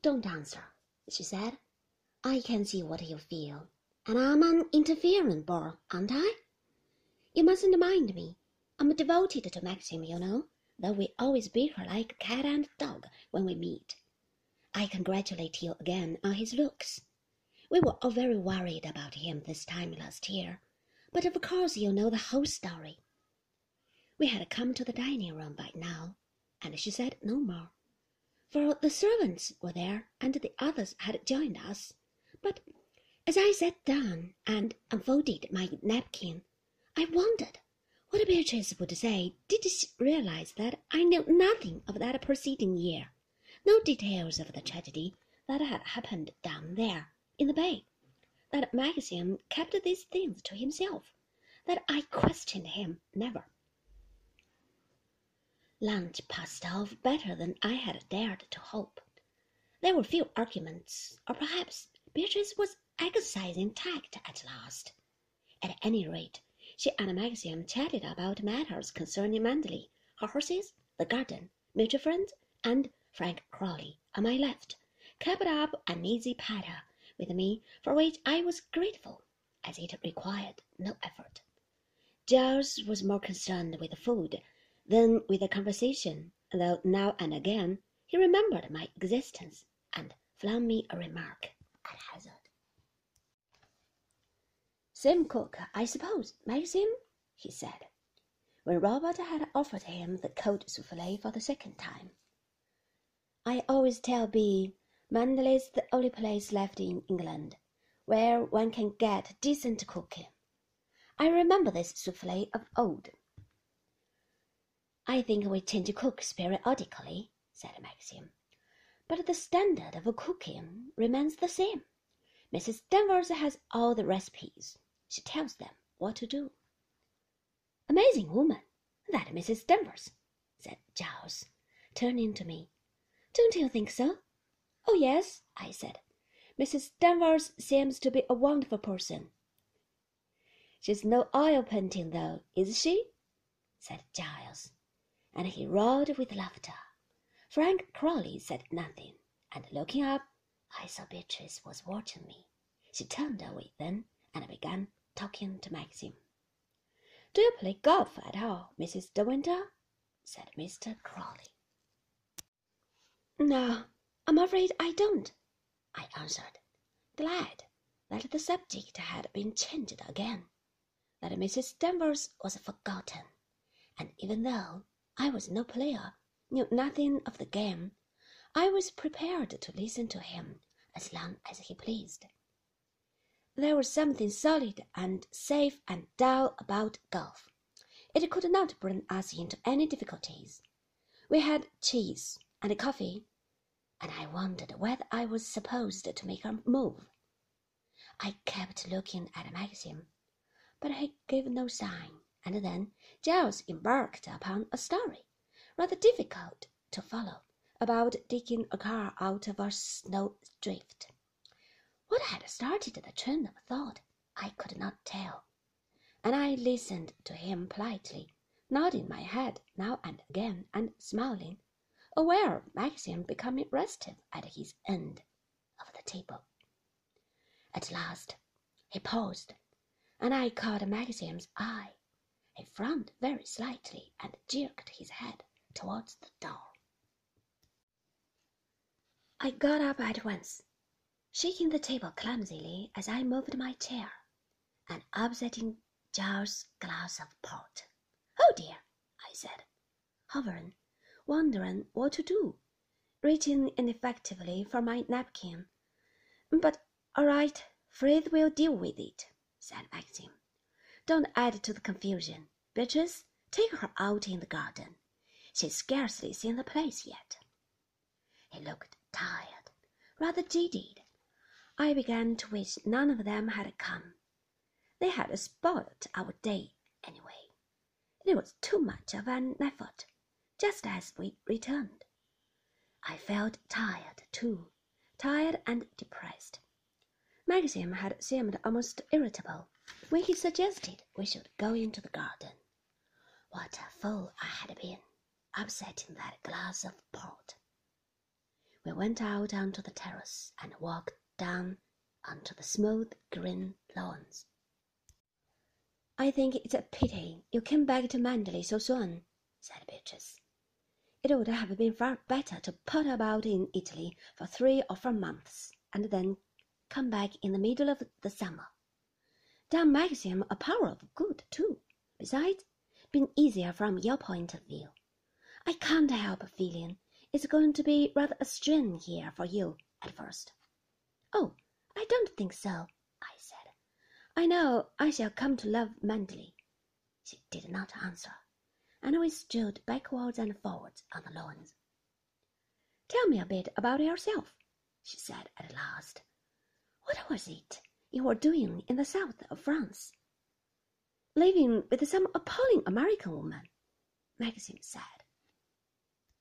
don't answer, she said. I can see what you feel, and I'm an interfering bore, aren't I? You mustn't mind me. I'm devoted to Maxim, you know, though we always bicker like cat and dog when we meet. I congratulate you again on his looks. We were all very worried about him this time last year, but of course you know the whole story. We had come to the dining room by now, and she said no more for the servants were there and the others had joined us. But as I sat down and unfolded my napkin, I wondered what Beatrice would say did she realize that I knew nothing of that preceding year, no details of the tragedy that had happened down there in the bay, that Maxim kept these things to himself, that I questioned him never. Lunch passed off better than I had dared to hope. There were few arguments, or perhaps Beatrice was exercising tact at last. At any rate, she and Maxim chatted about matters concerning Manderley, her horses, the garden, mutual friends, and Frank Crawley on my left, kept up an easy patter with me for which I was grateful, as it required no effort. Giles was more concerned with food then, with the conversation, though now and again he remembered my existence and flung me a remark at hazard. Same cook, I suppose, Maxim? he said, when Robert had offered him the cold souffle for the second time. I always tell Bee Manderley's the only place left in England where one can get decent cooking. I remember this souffle of old. I think we change cooks periodically, said Maxim, but the standard of cooking remains the same. Mrs. Danvers has all the recipes. She tells them what to do. Amazing woman, that Mrs. Danvers, said Giles, turning to me. Don't you think so? Oh, yes, I said. Mrs. Danvers seems to be a wonderful person. She's no oil painting, though, is she? said Giles and he roared with laughter. Frank Crawley said nothing, and looking up, I saw Beatrice was watching me. She turned away then and began talking to Maxim. Do you play golf at all, Mrs. De Winter? said Mr. Crawley. No, I'm afraid I don't, I answered, glad that the subject had been changed again, that Mrs. Danvers was forgotten, and even though I was no player, knew nothing of the game. I was prepared to listen to him as long as he pleased. There was something solid and safe and dull about golf. It could not bring us into any difficulties. We had cheese and coffee, and I wondered whether I was supposed to make a move. I kept looking at Maxim, but he gave no sign and then Giles embarked upon a story, rather difficult to follow, about digging a car out of a snow drift. What had started the train of thought I could not tell, and I listened to him politely, nodding my head now and again and smiling, aware of Maxim becoming restive at his end of the table. At last he paused, and I caught Maxim's eye. He frowned very slightly and jerked his head towards the door. I got up at once, shaking the table clumsily as I moved my chair, and upsetting Giles' glass of port. Oh dear, I said, hovering, wondering what to do, reaching ineffectively for my napkin. But all right, Frith will deal with it, said Maxim. Don't add to the confusion. Beatrice, take her out in the garden. She's scarcely seen the place yet. He looked tired, rather jaded. I began to wish none of them had come. They had spoilt our day anyway. It was too much of an effort, just as we returned. I felt tired, too, tired and depressed. Maxim had seemed almost irritable when he suggested we should go into the garden. What a fool I had been, upsetting that glass of port. We went out onto the terrace and walked down onto the smooth green lawns. I think it's a pity you came back to Manderley so soon, said Beatrice. It would have been far better to put about in Italy for three or four months and then come back in the middle of the summer. That makes him a power of good, too. Besides, being easier from your point of view. I can't help feeling it's going to be rather a strain here for you at first. Oh, I don't think so, I said. I know I shall come to love Manderley. She did not answer, and we strolled backwards and forwards on the lawns. Tell me a bit about yourself, she said at last. What was it you were doing in the south of France? Living with some appalling American woman, Maxim said.